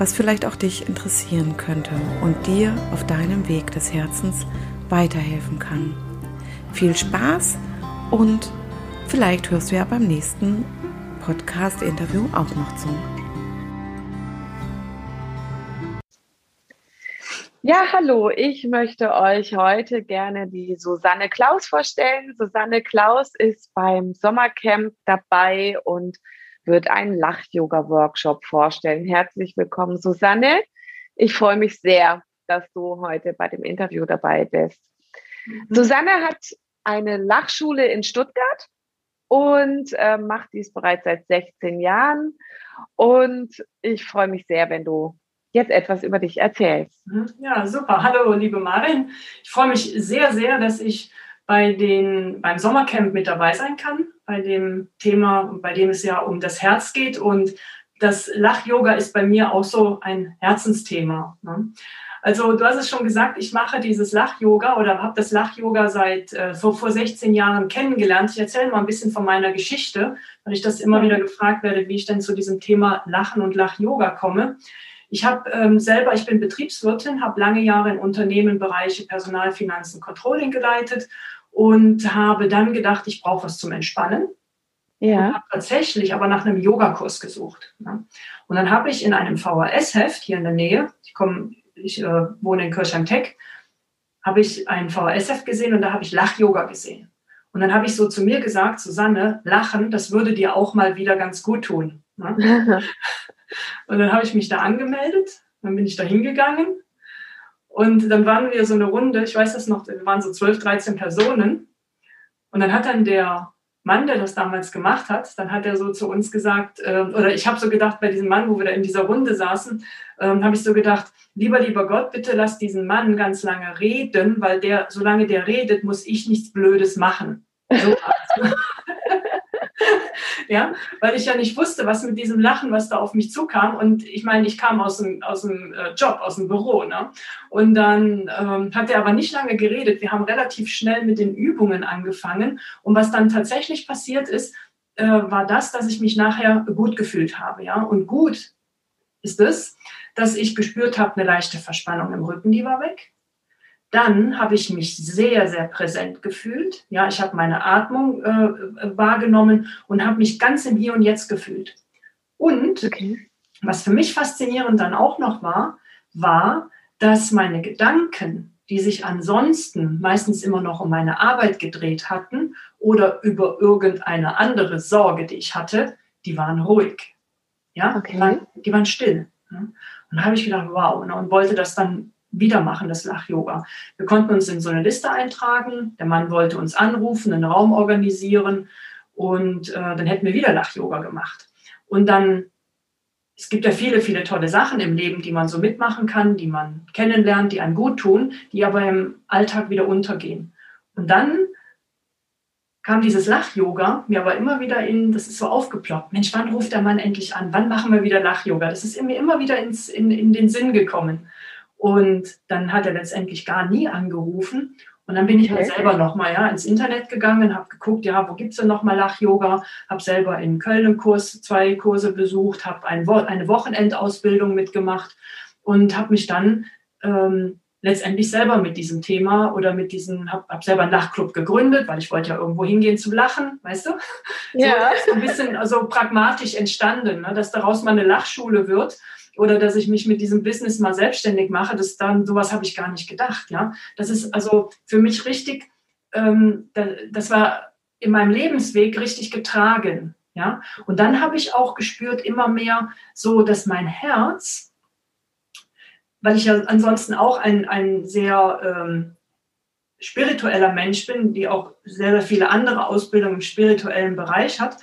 was vielleicht auch dich interessieren könnte und dir auf deinem Weg des Herzens weiterhelfen kann. Viel Spaß und vielleicht hörst du ja beim nächsten Podcast-Interview auch noch zu. Ja, hallo, ich möchte euch heute gerne die Susanne Klaus vorstellen. Susanne Klaus ist beim Sommercamp dabei und wird einen Lach-Yoga-Workshop vorstellen. Herzlich willkommen, Susanne. Ich freue mich sehr, dass du heute bei dem Interview dabei bist. Mhm. Susanne hat eine Lachschule in Stuttgart und äh, macht dies bereits seit 16 Jahren. Und ich freue mich sehr, wenn du jetzt etwas über dich erzählst. Mhm. Ja, super. Hallo, liebe Marin. Ich freue mich sehr, sehr, dass ich bei den, beim Sommercamp mit dabei sein kann, bei dem Thema, bei dem es ja um das Herz geht. Und das Lach-Yoga ist bei mir auch so ein Herzensthema. Ne? Also du hast es schon gesagt, ich mache dieses Lach-Yoga oder habe das Lach-Yoga seit äh, vor, vor 16 Jahren kennengelernt. Ich erzähle mal ein bisschen von meiner Geschichte, weil ich das immer wieder gefragt werde, wie ich denn zu diesem Thema Lachen und Lach-Yoga komme. Ich habe ähm, selber, ich bin Betriebswirtin, habe lange Jahre in Unternehmen Bereiche Personal, Finanzen, Controlling geleitet und habe dann gedacht, ich brauche was zum Entspannen. Ja. Tatsächlich aber nach einem Yogakurs gesucht. Ne? Und dann habe ich in einem VHS-Heft hier in der Nähe, ich komme, ich äh, wohne in Kirchheim-Teck, habe ich ein VHS-Heft gesehen und da habe ich Lach-Yoga gesehen. Und dann habe ich so zu mir gesagt, Susanne, Lachen, das würde dir auch mal wieder ganz gut tun. Ne? und dann habe ich mich da angemeldet, dann bin ich da hingegangen und dann waren wir so eine Runde, ich weiß das noch, wir waren so 12, 13 Personen. Und dann hat dann der Mann, der das damals gemacht hat, dann hat er so zu uns gesagt, äh, oder ich habe so gedacht, bei diesem Mann, wo wir da in dieser Runde saßen, äh, habe ich so gedacht, lieber, lieber Gott, bitte lass diesen Mann ganz lange reden, weil der, solange der redet, muss ich nichts Blödes machen. So, ja, weil ich ja nicht wusste, was mit diesem Lachen, was da auf mich zukam. Und ich meine, ich kam aus dem, aus dem äh, Job, aus dem Büro. Ne? Und dann ähm, hat er aber nicht lange geredet. Wir haben relativ schnell mit den Übungen angefangen. Und was dann tatsächlich passiert ist, äh, war das, dass ich mich nachher gut gefühlt habe. Ja, und gut ist es, dass ich gespürt habe, eine leichte Verspannung im Rücken, die war weg dann habe ich mich sehr, sehr präsent gefühlt. Ja, ich habe meine Atmung äh, wahrgenommen und habe mich ganz im Hier und Jetzt gefühlt. Und okay. was für mich faszinierend dann auch noch war, war, dass meine Gedanken, die sich ansonsten meistens immer noch um meine Arbeit gedreht hatten oder über irgendeine andere Sorge, die ich hatte, die waren ruhig. Ja, okay. die, waren, die waren still. Und da habe ich gedacht, wow, ne, und wollte das dann wieder machen, das Lach-Yoga. Wir konnten uns in so eine Liste eintragen. Der Mann wollte uns anrufen, einen Raum organisieren und äh, dann hätten wir wieder Lach-Yoga gemacht. Und dann, es gibt ja viele, viele tolle Sachen im Leben, die man so mitmachen kann, die man kennenlernt, die einem gut tun, die aber im Alltag wieder untergehen. Und dann kam dieses Lach-Yoga mir aber immer wieder in, das ist so aufgeploppt. Mensch, wann ruft der Mann endlich an? Wann machen wir wieder Lach-Yoga? Das ist mir immer wieder ins, in, in den Sinn gekommen. Und dann hat er letztendlich gar nie angerufen. Und dann bin ich halt selber nochmal ja, ins Internet gegangen, habe geguckt, ja, wo gibt es denn nochmal Lach-Yoga? Habe selber in Köln einen Kurs, zwei Kurse besucht, habe ein, eine Wochenendausbildung mitgemacht und habe mich dann ähm, letztendlich selber mit diesem Thema oder mit diesem, habe hab selber einen Lachclub gegründet, weil ich wollte ja irgendwo hingehen zum Lachen, weißt du? Ja. So, ein bisschen also pragmatisch entstanden, ne, dass daraus mal eine Lachschule wird oder dass ich mich mit diesem Business mal selbstständig mache, das dann, sowas habe ich gar nicht gedacht, ja. Das ist also für mich richtig, ähm, das war in meinem Lebensweg richtig getragen, Ja, und dann habe ich auch gespürt immer mehr so, dass mein Herz, weil ich ja ansonsten auch ein, ein sehr ähm, spiritueller Mensch bin, die auch sehr, sehr viele andere Ausbildungen im spirituellen Bereich hat,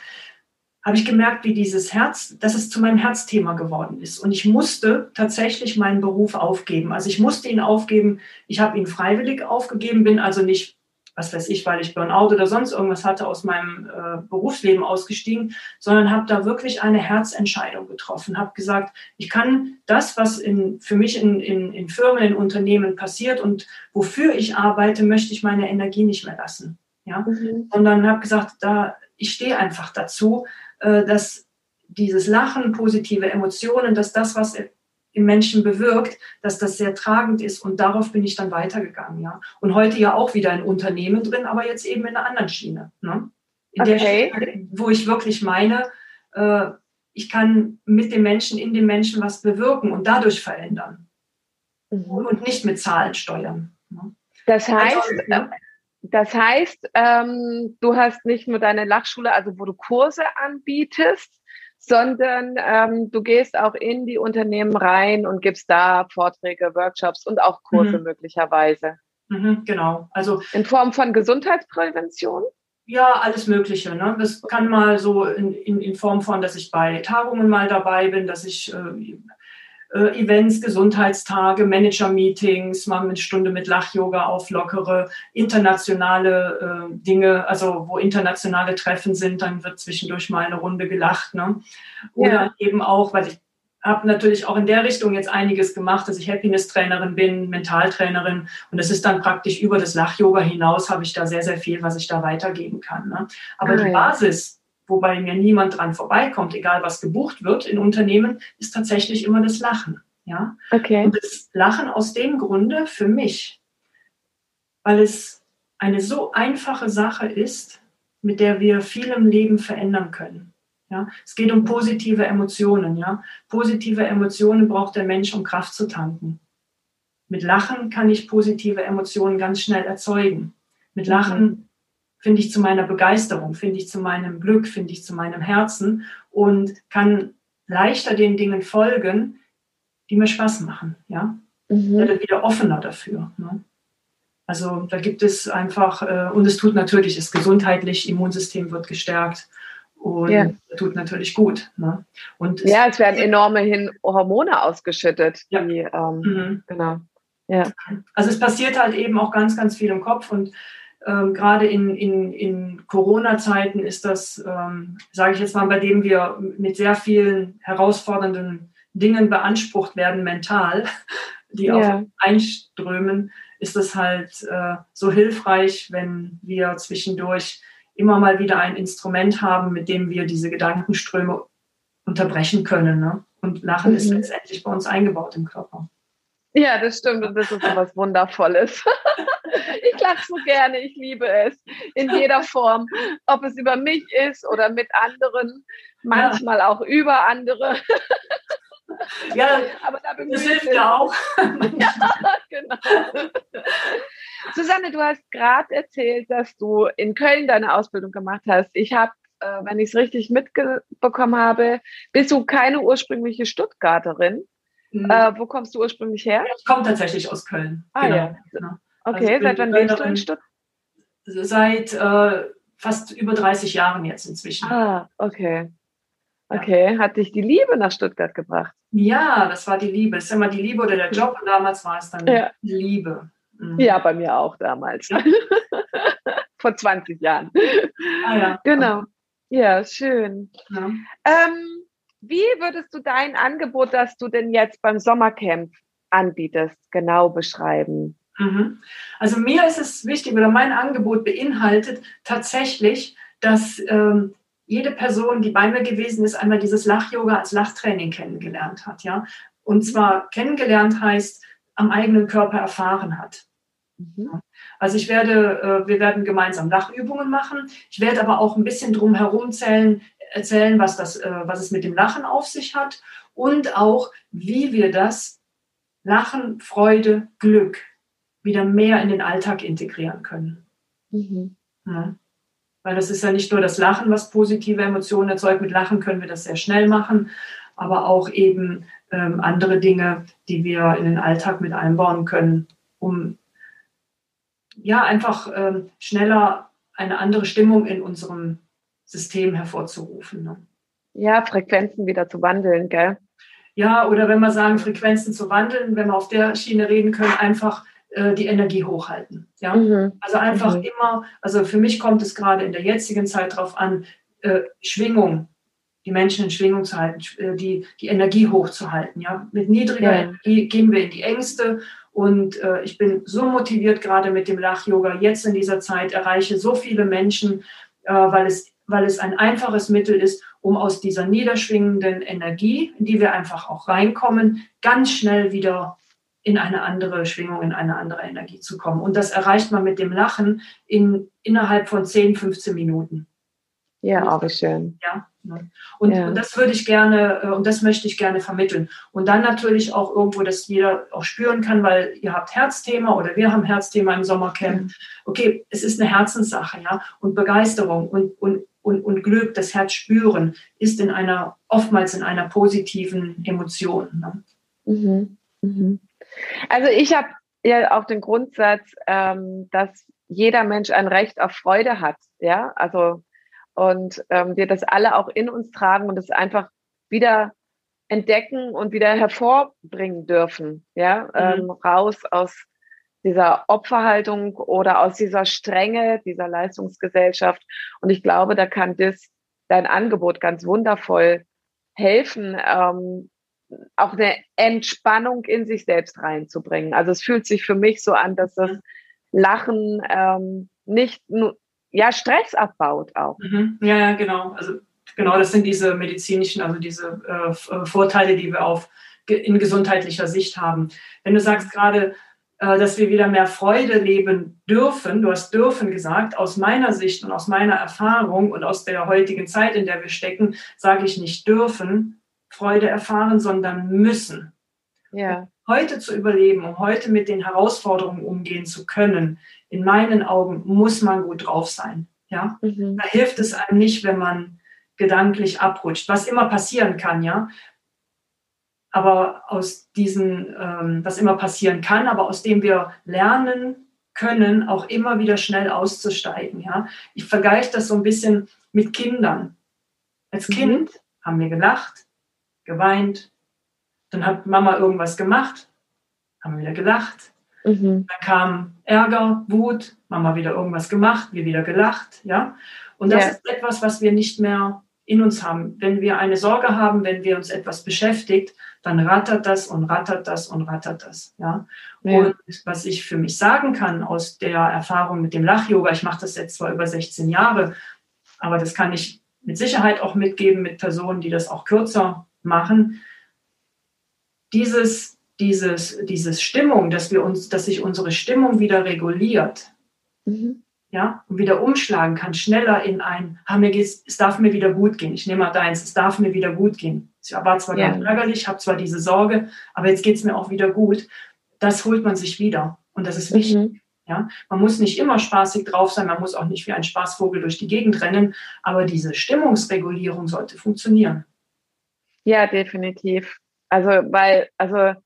habe ich gemerkt, wie dieses Herz, dass es zu meinem Herzthema geworden ist. Und ich musste tatsächlich meinen Beruf aufgeben. Also ich musste ihn aufgeben. Ich habe ihn freiwillig aufgegeben, bin also nicht, was weiß ich, weil ich Burnout oder sonst irgendwas hatte, aus meinem äh, Berufsleben ausgestiegen, sondern habe da wirklich eine Herzentscheidung getroffen. Habe gesagt, ich kann das, was in, für mich in, in, in Firmen, in Unternehmen passiert und wofür ich arbeite, möchte ich meine Energie nicht mehr lassen. Ja? Mhm. Sondern habe gesagt, da, ich stehe einfach dazu dass dieses Lachen, positive Emotionen, dass das, was im Menschen bewirkt, dass das sehr tragend ist. Und darauf bin ich dann weitergegangen, ja. Und heute ja auch wieder in Unternehmen drin, aber jetzt eben in einer anderen Schiene. Ne? In okay. der Schiene, wo ich wirklich meine, äh, ich kann mit dem Menschen, in dem Menschen was bewirken und dadurch verändern. Mhm. Und nicht mit Zahlen steuern. Ne? Das heißt, also. Das heißt, ähm, du hast nicht nur deine Lachschule, also wo du Kurse anbietest, sondern ähm, du gehst auch in die Unternehmen rein und gibst da Vorträge, Workshops und auch Kurse mhm. möglicherweise. Mhm, genau. Also in Form von Gesundheitsprävention? Ja, alles Mögliche. Ne? Das kann mal so in, in, in Form von, dass ich bei Tagungen mal dabei bin, dass ich äh, äh, Events, Gesundheitstage, Manager-Meetings, mal eine Stunde mit Lach-Yoga auflockere, internationale äh, Dinge, also wo internationale Treffen sind, dann wird zwischendurch mal eine Runde gelacht. Ne? Oder ja. eben auch, weil ich habe natürlich auch in der Richtung jetzt einiges gemacht, dass ich Happiness-Trainerin bin, Mentaltrainerin und es ist dann praktisch über das Lach-Yoga hinaus habe ich da sehr, sehr viel, was ich da weitergeben kann. Ne? Aber ah, die Basis, wobei mir niemand dran vorbeikommt, egal was gebucht wird in Unternehmen, ist tatsächlich immer das Lachen. Ja? Okay. Und das Lachen aus dem Grunde für mich, weil es eine so einfache Sache ist, mit der wir viel im Leben verändern können. Ja? Es geht um positive Emotionen. Ja? Positive Emotionen braucht der Mensch, um Kraft zu tanken. Mit Lachen kann ich positive Emotionen ganz schnell erzeugen. Mit Lachen mhm finde ich zu meiner Begeisterung, finde ich zu meinem Glück, finde ich zu meinem Herzen und kann leichter den Dingen folgen, die mir Spaß machen. Ja, mhm. werde wieder offener dafür. Ne? Also da gibt es einfach, äh, und es tut natürlich, ist gesundheitlich, Immunsystem wird gestärkt und ja. tut natürlich gut. Ne? Und es ja, es werden enorme Hormone ausgeschüttet. Ja. Die, ähm, mhm. Genau. Ja. Also es passiert halt eben auch ganz, ganz viel im Kopf und ähm, gerade in, in, in Corona-Zeiten ist das, ähm, sage ich jetzt mal, bei dem wir mit sehr vielen herausfordernden Dingen beansprucht werden, mental, die ja. auch einströmen, ist es halt äh, so hilfreich, wenn wir zwischendurch immer mal wieder ein Instrument haben, mit dem wir diese Gedankenströme unterbrechen können. Ne? Und Lachen mhm. ist letztendlich bei uns eingebaut im Körper. Ja, das stimmt und das ist so was Wundervolles. ich lache so gerne, ich liebe es in jeder Form, ob es über mich ist oder mit anderen, manchmal ja. auch über andere. Ja, aber da das hilft ja auch. ja, genau. Susanne, du hast gerade erzählt, dass du in Köln deine Ausbildung gemacht hast. Ich habe, äh, wenn ich es richtig mitbekommen habe, bist du keine ursprüngliche Stuttgarterin. Mhm. Äh, wo kommst du ursprünglich her? Ich komme tatsächlich aus Köln. Ah, genau. ja. Genau. Okay, also seit wann lebst du in Stuttgart? Seit äh, fast über 30 Jahren jetzt inzwischen. Ah, okay. Okay, ja. hat dich die Liebe nach Stuttgart gebracht? Ja, das war die Liebe. Das ist immer die Liebe oder der Job und damals war es dann ja. die Liebe. Mhm. Ja, bei mir auch damals. Ja. Vor 20 Jahren. Ah, ja. Genau. Ja, schön. Ähm, wie würdest du dein Angebot, das du denn jetzt beim Sommercamp anbietest, genau beschreiben? Mhm. Also mir ist es wichtig, oder mein Angebot beinhaltet tatsächlich, dass ähm, jede Person, die bei mir gewesen ist, einmal dieses Lach-Yoga als Lachtraining kennengelernt hat. Ja? Und zwar kennengelernt heißt, am eigenen Körper erfahren hat. Mhm. Also ich werde, äh, wir werden gemeinsam Lachübungen machen. Ich werde aber auch ein bisschen drum herum zählen, erzählen, was, das, äh, was es mit dem Lachen auf sich hat und auch, wie wir das Lachen, Freude, Glück wieder mehr in den Alltag integrieren können. Mhm. Ja. weil das ist ja nicht nur das Lachen, was positive Emotionen erzeugt. Mit Lachen können wir das sehr schnell machen, aber auch eben ähm, andere Dinge, die wir in den Alltag mit einbauen können, um ja einfach ähm, schneller eine andere Stimmung in unserem System hervorzurufen. Ne? Ja, Frequenzen wieder zu wandeln, gell? Ja, oder wenn wir sagen, Frequenzen zu wandeln, wenn wir auf der Schiene reden können, einfach äh, die Energie hochhalten. Ja? Mhm. Also einfach mhm. immer, also für mich kommt es gerade in der jetzigen Zeit darauf an, äh, Schwingung, die Menschen in Schwingung zu halten, äh, die, die Energie hochzuhalten. Ja? Mit niedriger ja. Energie gehen wir in die Ängste und äh, ich bin so motiviert gerade mit dem Lach-Yoga jetzt in dieser Zeit, erreiche so viele Menschen, äh, weil, es, weil es ein einfaches Mittel ist, um aus dieser niederschwingenden Energie, in die wir einfach auch reinkommen, ganz schnell wieder in eine andere Schwingung, in eine andere Energie zu kommen. Und das erreicht man mit dem Lachen in, innerhalb von 10, 15 Minuten. Ja, wie schön. Ja. Ne? Und, ja. und, das würde ich gerne, äh, und das möchte ich gerne vermitteln. Und dann natürlich auch irgendwo, dass jeder auch spüren kann, weil ihr habt Herzthema oder wir haben Herzthema im Sommercamp. Mhm. Okay, es ist eine Herzenssache, ja. Und Begeisterung und, und, und, und Glück, das Herz spüren, ist in einer, oftmals in einer positiven Emotion. Ne? Mhm. Mhm. Also ich habe ja auch den Grundsatz, ähm, dass jeder Mensch ein Recht auf Freude hat. Ja, also und ähm, wir das alle auch in uns tragen und es einfach wieder entdecken und wieder hervorbringen dürfen. Ja, mhm. ähm, raus aus dieser Opferhaltung oder aus dieser Strenge dieser Leistungsgesellschaft. Und ich glaube, da kann das dein Angebot ganz wundervoll helfen, ähm, auch eine Entspannung in sich selbst reinzubringen. Also es fühlt sich für mich so an, dass das Lachen ähm, nicht nur ja Stress abbaut auch. Mhm. Ja, ja, genau. Also genau, das sind diese medizinischen, also diese äh, äh Vorteile, die wir auf in gesundheitlicher Sicht haben. Wenn du sagst gerade, äh, dass wir wieder mehr Freude leben dürfen, du hast dürfen gesagt, aus meiner Sicht und aus meiner Erfahrung und aus der heutigen Zeit, in der wir stecken, sage ich nicht dürfen, Freude erfahren, sondern müssen. Ja. heute zu überleben, um heute mit den Herausforderungen umgehen zu können, in meinen Augen muss man gut drauf sein. Ja, mhm. da hilft es einem nicht, wenn man gedanklich abrutscht, was immer passieren kann, ja. Aber aus diesen, ähm, was immer passieren kann, aber aus dem wir lernen können, auch immer wieder schnell auszusteigen, ja. Ich vergleiche das so ein bisschen mit Kindern. Als mhm. Kind mhm. haben wir gelacht, geweint. Dann hat Mama irgendwas gemacht, haben wir wieder gelacht. Mhm. Dann kam Ärger, Wut, Mama wieder irgendwas gemacht, wir wieder gelacht, ja. Und das ja. ist etwas, was wir nicht mehr in uns haben. Wenn wir eine Sorge haben, wenn wir uns etwas beschäftigt, dann rattert das und rattert das und rattert das. Ja? ja. Und was ich für mich sagen kann aus der Erfahrung mit dem Lach-Yoga, ich mache das jetzt zwar über 16 Jahre, aber das kann ich mit Sicherheit auch mitgeben mit Personen, die das auch kürzer machen. Dieses, dieses, dieses Stimmung, dass wir uns, dass sich unsere Stimmung wieder reguliert, mhm. ja, und wieder umschlagen kann, schneller in ein, ah, mir geht's, es darf mir wieder gut gehen. Ich nehme mal deins, es darf mir wieder gut gehen. Ich war zwar ja. ganz ärgerlich, habe zwar diese Sorge, aber jetzt geht es mir auch wieder gut. Das holt man sich wieder. Und das ist wichtig. Mhm. Ja, man muss nicht immer spaßig drauf sein, man muss auch nicht wie ein Spaßvogel durch die Gegend rennen, aber diese Stimmungsregulierung sollte funktionieren. Ja, definitiv. Also, weil, also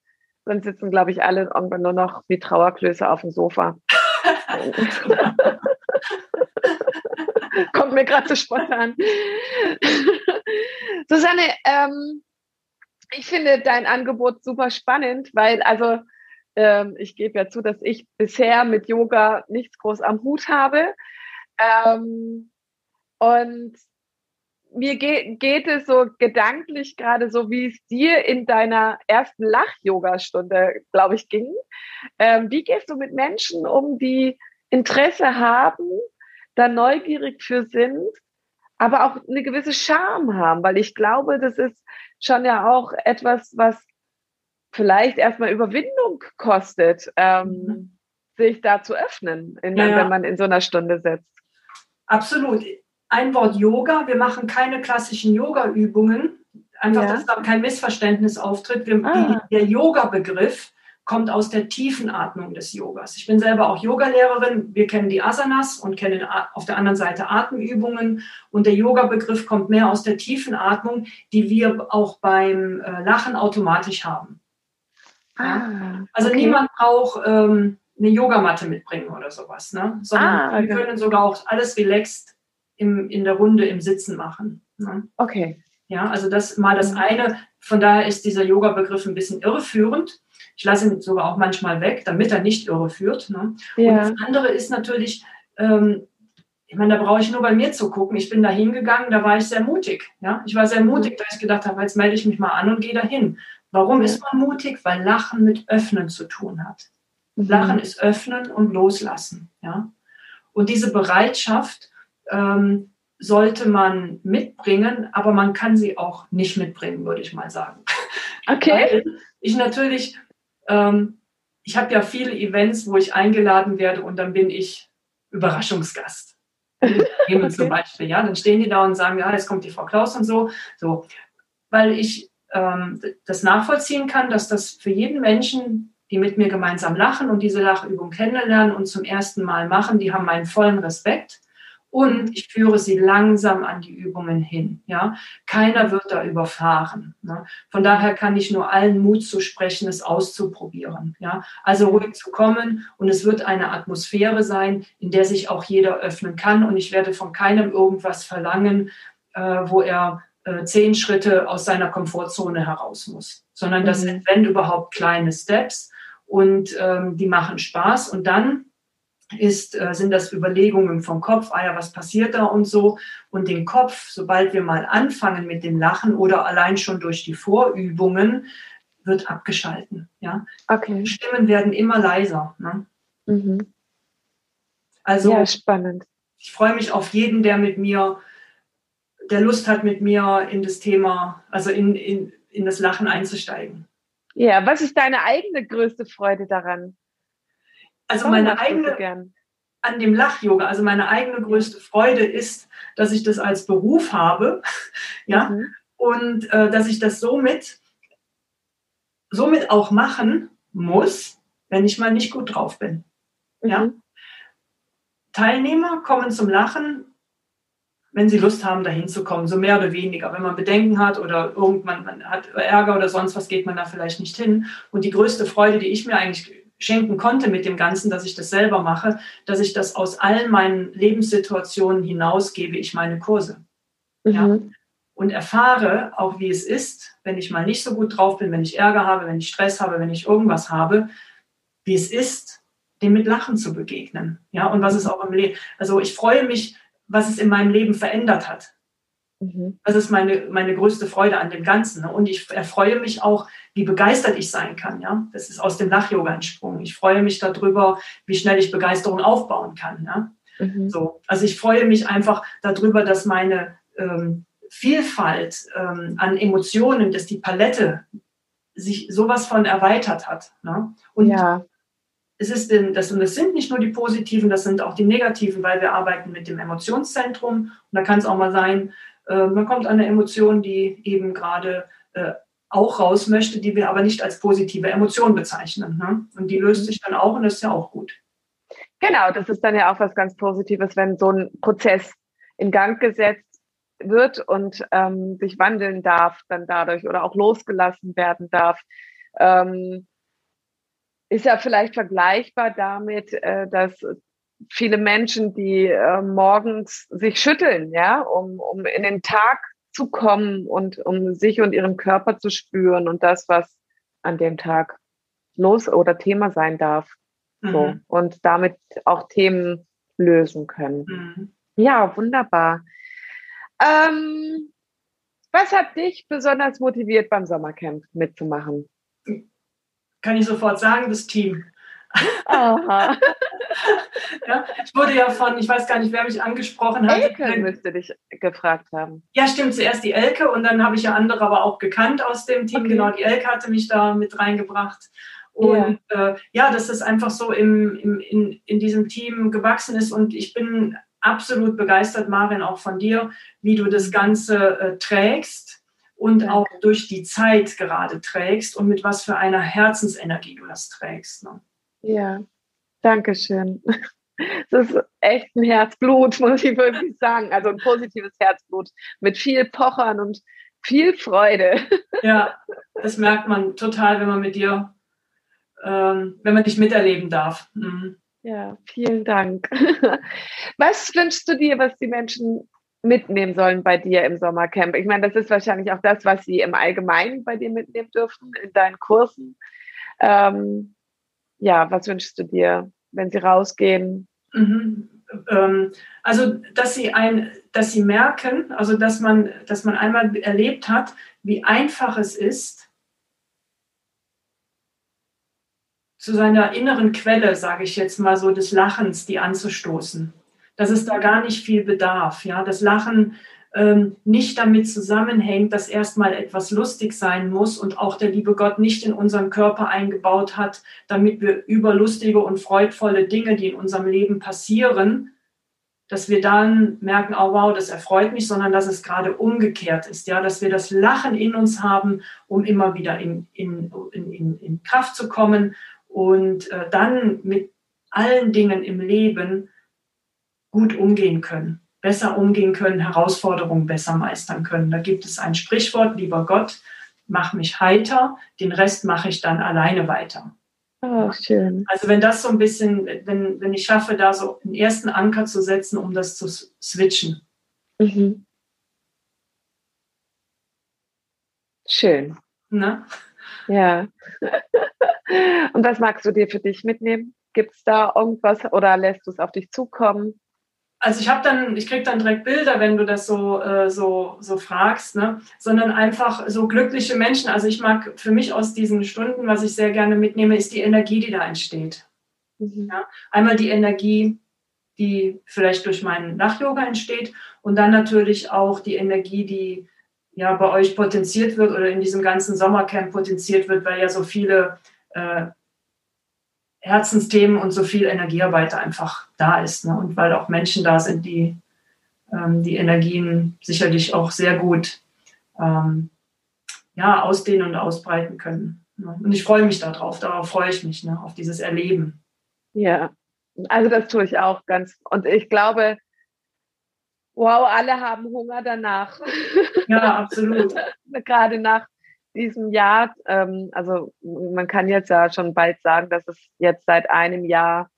sonst sitzen, glaube ich, alle irgendwann nur noch wie Trauerklöße auf dem Sofa. Kommt mir gerade zu spontan. Susanne, ähm, ich finde dein Angebot super spannend, weil also ähm, ich gebe ja zu, dass ich bisher mit Yoga nichts groß am Hut habe. Ähm, und mir ge geht es so gedanklich gerade so, wie es dir in deiner ersten Lach-Yoga-Stunde, glaube ich, ging. Ähm, wie gehst du mit Menschen um, die Interesse haben, da neugierig für sind, aber auch eine gewisse Scham haben? Weil ich glaube, das ist schon ja auch etwas, was vielleicht erstmal Überwindung kostet, ähm, mhm. sich da zu öffnen, in, ja, wenn man in so einer Stunde sitzt. Absolut ein Wort Yoga. Wir machen keine klassischen Yoga-Übungen. Einfach, ja. dass da kein Missverständnis auftritt. Wir, ah. Der Yoga-Begriff kommt aus der tiefen Atmung des Yogas. Ich bin selber auch Yogalehrerin. Wir kennen die Asanas und kennen auf der anderen Seite Atemübungen. Und der Yoga-Begriff kommt mehr aus der tiefen Atmung, die wir auch beim äh, Lachen automatisch haben. Ah, also okay. niemand braucht ähm, eine Yogamatte mitbringen oder sowas, ne? sondern ah, okay. wir können sogar auch alles relaxed im, in der Runde im Sitzen machen. Ne? Okay. Ja, also das mal das mhm. eine. Von daher ist dieser Yoga-Begriff ein bisschen irreführend. Ich lasse ihn sogar auch manchmal weg, damit er nicht irreführt. Ne? Ja. Und das andere ist natürlich, ähm, ich meine, da brauche ich nur bei mir zu gucken. Ich bin da hingegangen, da war ich sehr mutig. Ja? Ich war sehr mutig, da ich gedacht habe, jetzt melde ich mich mal an und gehe dahin. Warum ist man mutig? Weil Lachen mit Öffnen zu tun hat. Mhm. Lachen ist Öffnen und Loslassen. Ja? Und diese Bereitschaft, ähm, sollte man mitbringen, aber man kann sie auch nicht mitbringen, würde ich mal sagen. Okay. Weil ich natürlich, ähm, ich habe ja viele Events, wo ich eingeladen werde und dann bin ich Überraschungsgast. okay. zum Beispiel, ja, dann stehen die da und sagen, ja, jetzt kommt die Frau Klaus und so, so, weil ich ähm, das nachvollziehen kann, dass das für jeden Menschen, die mit mir gemeinsam lachen und diese Lachübung kennenlernen und zum ersten Mal machen, die haben meinen vollen Respekt und ich führe sie langsam an die Übungen hin. Ja, keiner wird da überfahren. Ne? Von daher kann ich nur allen Mut zu sprechen, es auszuprobieren. Ja, also ruhig zu kommen und es wird eine Atmosphäre sein, in der sich auch jeder öffnen kann und ich werde von keinem irgendwas verlangen, äh, wo er äh, zehn Schritte aus seiner Komfortzone heraus muss, sondern das mhm. sind, wenn überhaupt, kleine Steps und ähm, die machen Spaß und dann ist, äh, sind das Überlegungen vom Kopf, ah ja, was passiert da und so. Und den Kopf, sobald wir mal anfangen mit dem Lachen oder allein schon durch die Vorübungen, wird abgeschalten. Ja? Okay. Stimmen werden immer leiser. Ne? Mhm. Also ja, spannend. Ich freue mich auf jeden, der mit mir, der Lust hat, mit mir in das Thema, also in, in, in das Lachen einzusteigen. Ja, was ist deine eigene größte Freude daran? Also meine eigene, an dem Lach-Yoga, also meine eigene größte Freude ist, dass ich das als Beruf habe, ja, mhm. und äh, dass ich das somit, somit auch machen muss, wenn ich mal nicht gut drauf bin. Mhm. Ja. Teilnehmer kommen zum Lachen, wenn sie Lust haben, dahin zu kommen, so mehr oder weniger. Wenn man Bedenken hat oder irgendwann man hat Ärger oder sonst was, geht man da vielleicht nicht hin. Und die größte Freude, die ich mir eigentlich schenken konnte mit dem Ganzen, dass ich das selber mache, dass ich das aus allen meinen Lebenssituationen hinaus gebe ich meine Kurse. Mhm. Ja? Und erfahre auch, wie es ist, wenn ich mal nicht so gut drauf bin, wenn ich Ärger habe, wenn ich Stress habe, wenn ich irgendwas habe, wie es ist, dem mit Lachen zu begegnen. Ja, und was es auch im Leben, also ich freue mich, was es in meinem Leben verändert hat. Mhm. Das ist meine, meine größte Freude an dem Ganzen. Ne? Und ich erfreue mich auch, wie begeistert ich sein kann. Ja? Das ist aus dem Lach-Yoga entsprungen. Ich freue mich darüber, wie schnell ich Begeisterung aufbauen kann. Ja? Mhm. So. Also ich freue mich einfach darüber, dass meine ähm, Vielfalt ähm, an Emotionen, dass die Palette sich sowas von erweitert hat. Ne? Und ja. es ist denn, das, und das sind nicht nur die positiven, das sind auch die negativen, weil wir arbeiten mit dem Emotionszentrum. Und da kann es auch mal sein, äh, man kommt an eine Emotion, die eben gerade äh, auch raus möchte, die wir aber nicht als positive Emotion bezeichnen. Ne? Und die löst sich dann auch und das ist ja auch gut. Genau, das ist dann ja auch was ganz Positives, wenn so ein Prozess in Gang gesetzt wird und ähm, sich wandeln darf dann dadurch oder auch losgelassen werden darf. Ähm, ist ja vielleicht vergleichbar damit, äh, dass viele Menschen, die äh, morgens sich schütteln, ja, um, um in den Tag zu kommen und um sich und ihren Körper zu spüren und das, was an dem Tag los oder Thema sein darf. Mhm. So. Und damit auch Themen lösen können. Mhm. Ja, wunderbar. Ähm, was hat dich besonders motiviert beim Sommercamp mitzumachen? Kann ich sofort sagen, das Team. Aha. ja, ich wurde ja von, ich weiß gar nicht, wer mich angesprochen hat. Elke müsste dich gefragt haben. Ja, stimmt, zuerst die Elke und dann habe ich ja andere aber auch gekannt aus dem Team. Okay. Genau, die Elke hatte mich da mit reingebracht. Und ja, äh, ja dass das einfach so im, im, in, in diesem Team gewachsen ist. Und ich bin absolut begeistert, Marin, auch von dir, wie du das Ganze äh, trägst und Danke. auch durch die Zeit gerade trägst und mit was für einer Herzensenergie du das trägst. Ne? Ja, danke schön. Das ist echt ein Herzblut, muss ich wirklich sagen. Also ein positives Herzblut mit viel Pochern und viel Freude. Ja, das merkt man total, wenn man mit dir, ähm, wenn man dich miterleben darf. Mhm. Ja, vielen Dank. Was wünschst du dir, was die Menschen mitnehmen sollen bei dir im Sommercamp? Ich meine, das ist wahrscheinlich auch das, was sie im Allgemeinen bei dir mitnehmen dürfen in deinen Kursen. Ähm, ja, was wünschst du dir, wenn sie rausgehen? Mhm. Ähm, also, dass sie ein, dass sie merken, also dass man, dass man einmal erlebt hat, wie einfach es ist, zu seiner inneren Quelle, sage ich jetzt mal so, des Lachens, die anzustoßen. Dass es da gar nicht viel bedarf. Ja, das Lachen ähm, nicht damit zusammenhängt, dass erstmal etwas lustig sein muss und auch der liebe Gott nicht in unseren Körper eingebaut hat, damit wir über lustige und freudvolle Dinge, die in unserem Leben passieren, dass wir dann merken, oh wow, das erfreut mich, sondern dass es gerade umgekehrt ist, ja, dass wir das Lachen in uns haben, um immer wieder in, in, in, in Kraft zu kommen und äh, dann mit allen Dingen im Leben gut umgehen können, besser umgehen können, Herausforderungen besser meistern können. Da gibt es ein Sprichwort, lieber Gott, mach mich heiter, den Rest mache ich dann alleine weiter. Oh, schön. Also wenn das so ein bisschen, wenn, wenn ich schaffe, da so einen ersten Anker zu setzen, um das zu switchen. Mhm. Schön. Ne? Ja. Und was magst du dir für dich mitnehmen? Gibt es da irgendwas oder lässt du es auf dich zukommen? Also ich habe dann, ich kriege dann direkt Bilder, wenn du das so, äh, so, so fragst, ne? sondern einfach so glückliche Menschen. Also ich mag für mich aus diesen Stunden, was ich sehr gerne mitnehme, ist die Energie, die da entsteht. Mhm. Ja? Einmal die Energie, die vielleicht durch meinen Lach-Yoga entsteht und dann natürlich auch die Energie, die ja bei euch potenziert wird oder in diesem ganzen Sommercamp potenziert wird, weil ja so viele äh, Herzensthemen und so viel Energiearbeit einfach da ist. Ne? Und weil auch Menschen da sind, die ähm, die Energien sicherlich auch sehr gut ähm, ja, ausdehnen und ausbreiten können. Ne? Und ich freue mich darauf, darauf freue ich mich, ne? auf dieses Erleben. Ja, also das tue ich auch ganz. Und ich glaube, wow, alle haben Hunger danach. Ja, absolut. Gerade nach diesem Jahr, ähm, also man kann jetzt ja schon bald sagen, dass es jetzt seit einem Jahr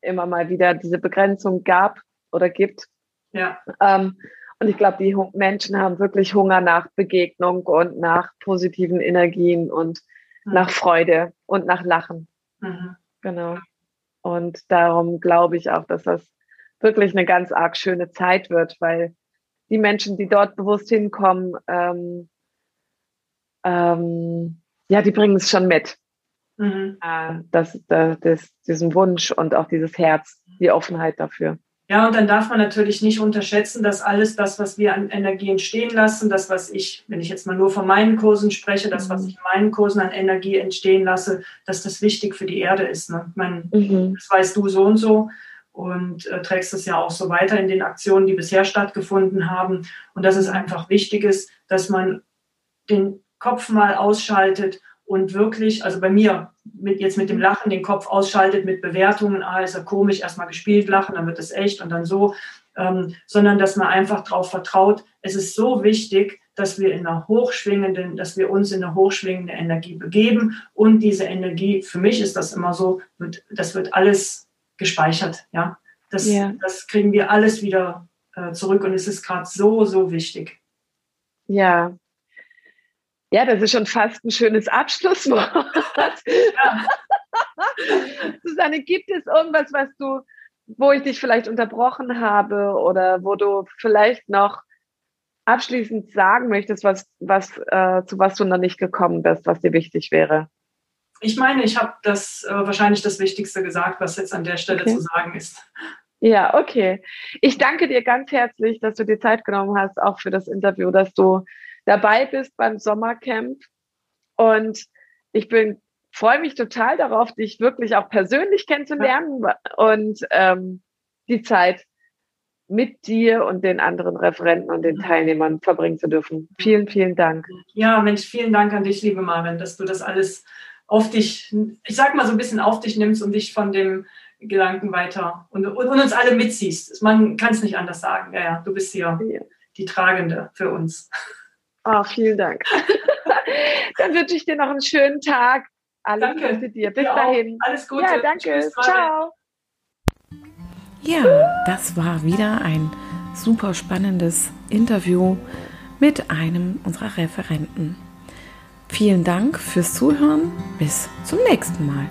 immer mal wieder diese Begrenzung gab oder gibt. Ja. Ähm, und ich glaube, die Menschen haben wirklich Hunger nach Begegnung und nach positiven Energien und mhm. nach Freude und nach Lachen. Mhm. Genau. Und darum glaube ich auch, dass das wirklich eine ganz arg schöne Zeit wird, weil die Menschen, die dort bewusst hinkommen, ähm, ähm, ja, die bringen es schon mit. Mhm. Äh, das, das, das, diesen Wunsch und auch dieses Herz, die Offenheit dafür. Ja, und dann darf man natürlich nicht unterschätzen, dass alles das, was wir an Energie entstehen lassen, das, was ich, wenn ich jetzt mal nur von meinen Kursen spreche, das, was mhm. ich in meinen Kursen an Energie entstehen lasse, dass das wichtig für die Erde ist. Ne? Meine, mhm. das weißt du so und so und äh, trägst es ja auch so weiter in den Aktionen, die bisher stattgefunden haben. Und dass es einfach wichtig ist, dass man den Kopf mal ausschaltet und wirklich, also bei mir, mit, jetzt mit dem Lachen den Kopf ausschaltet mit Bewertungen, ah, ist er komisch, erstmal gespielt, lachen, dann wird es echt und dann so, ähm, sondern dass man einfach darauf vertraut, es ist so wichtig, dass wir in einer hochschwingenden, dass wir uns in eine hochschwingende Energie begeben und diese Energie, für mich ist das immer so, wird, das wird alles gespeichert, ja. Das, ja. das kriegen wir alles wieder äh, zurück und es ist gerade so, so wichtig. Ja, ja, das ist schon fast ein schönes Abschlusswort. Ja. Susanne, gibt es irgendwas, was du, wo ich dich vielleicht unterbrochen habe oder wo du vielleicht noch abschließend sagen möchtest, was, was, äh, zu was du noch nicht gekommen bist, was dir wichtig wäre? Ich meine, ich habe das äh, wahrscheinlich das Wichtigste gesagt, was jetzt an der Stelle okay. zu sagen ist. Ja, okay. Ich danke dir ganz herzlich, dass du dir Zeit genommen hast, auch für das Interview, dass du dabei bist beim Sommercamp. Und ich bin freue mich total darauf, dich wirklich auch persönlich kennenzulernen und ähm, die Zeit mit dir und den anderen Referenten und den Teilnehmern verbringen zu dürfen. Vielen, vielen Dank. Ja, Mensch, vielen Dank an dich, liebe Marvin, dass du das alles auf dich, ich sag mal so ein bisschen auf dich nimmst und dich von dem Gedanken weiter und, und, und uns alle mitziehst. Man kann es nicht anders sagen. Ja, ja, du bist hier ja. die Tragende für uns. Oh, vielen Dank. Dann wünsche ich dir noch einen schönen Tag. Alles danke. Gute dir. Bis dir dahin. Auch. Alles Gute. Ja, danke. Ciao. Ja, das war wieder ein super spannendes Interview mit einem unserer Referenten. Vielen Dank fürs Zuhören. Bis zum nächsten Mal.